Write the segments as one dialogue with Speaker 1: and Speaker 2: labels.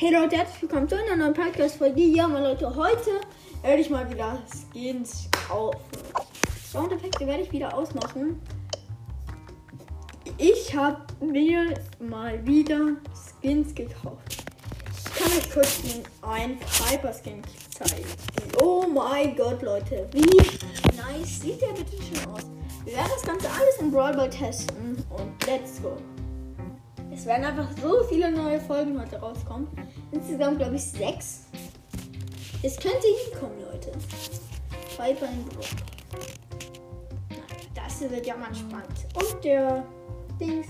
Speaker 1: Hey Leute, herzlich willkommen zu einer neuen Podcast-Folge. Ja, meine Leute, heute werde ich mal wieder Skins kaufen. Soundeffekte werde ich wieder ausmachen. Ich habe mir mal wieder Skins gekauft. Ich kann euch kurz einen Piper Skin zeigen. Oh mein Gott, Leute. Wie nice sieht der bitte schon aus? Wir werden das Ganze alles im Brawl Ball testen und let's go. Es werden einfach so viele neue Folgen heute rauskommen. Insgesamt glaube ich sechs. Es könnte hinkommen, Leute. Piper in Brawl. Das wird ja mal spannend. Und der Dings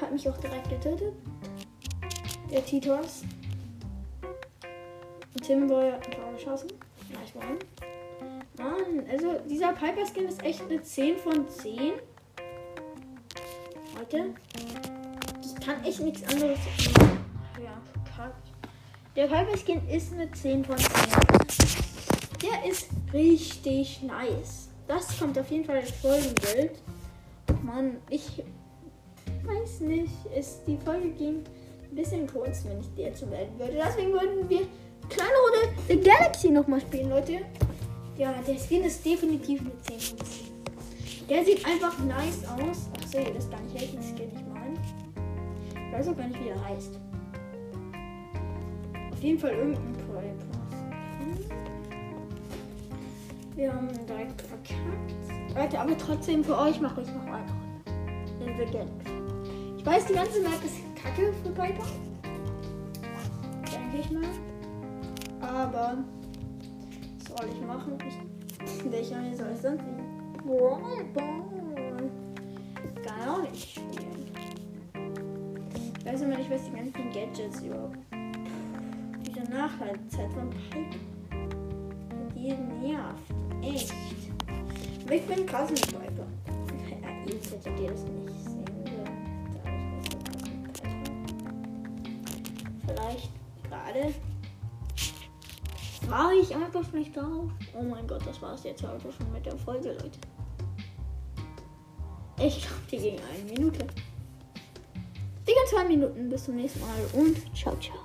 Speaker 1: hat mich auch direkt getötet. Der Titos. Und Timboy hat mich auch geschossen. Nice one. Mann, also dieser Piper Skin ist echt eine 10 von 10. Leute, ich kann echt nichts anderes. Ja, kackt. Der Piper Skin ist eine 10 von 10. Der ist richtig nice. Das kommt auf jeden Fall als Folgenbild. Mann, ich weiß nicht. Ist die Folge ging ein bisschen kurz, wenn ich die jetzt melden würde. Deswegen würden wir kleine Runde The Galaxy nochmal spielen, Leute. Ja, der Skin ist definitiv eine 10 von 10. Der sieht einfach nice aus. Achso, ihr wisst gar nicht, welchen Skin ich meine. Ich weiß auch gar nicht, wie er heißt. Auf jeden Fall irgendein Projekt. Wir haben direkt verkackt. Leute, aber trotzdem für euch mache ich noch eine In The Galaxy. Ich weiß, die ganze Map ist kacke für Piper. Denke ich mal. Aber was soll ich machen? Ich, welcher soll ich sonst? Brawl Ball. Weiß immer nicht, was die ganzen Gadgets überhaupt. Diese Nachhaltzeit von Piper. Die nervt. Echt. Aber ich bin krass mit Piper. Ja, ihr hättet ihr das nicht sehen nicht Piper. Vielleicht gerade war ich einfach vielleicht drauf. Oh mein Gott, das war es jetzt heute schon mit der Folge, Leute. Ich glaube, die ging eine Minute. Zwei Minuten. Bis zum nächsten Mal und ciao, ciao.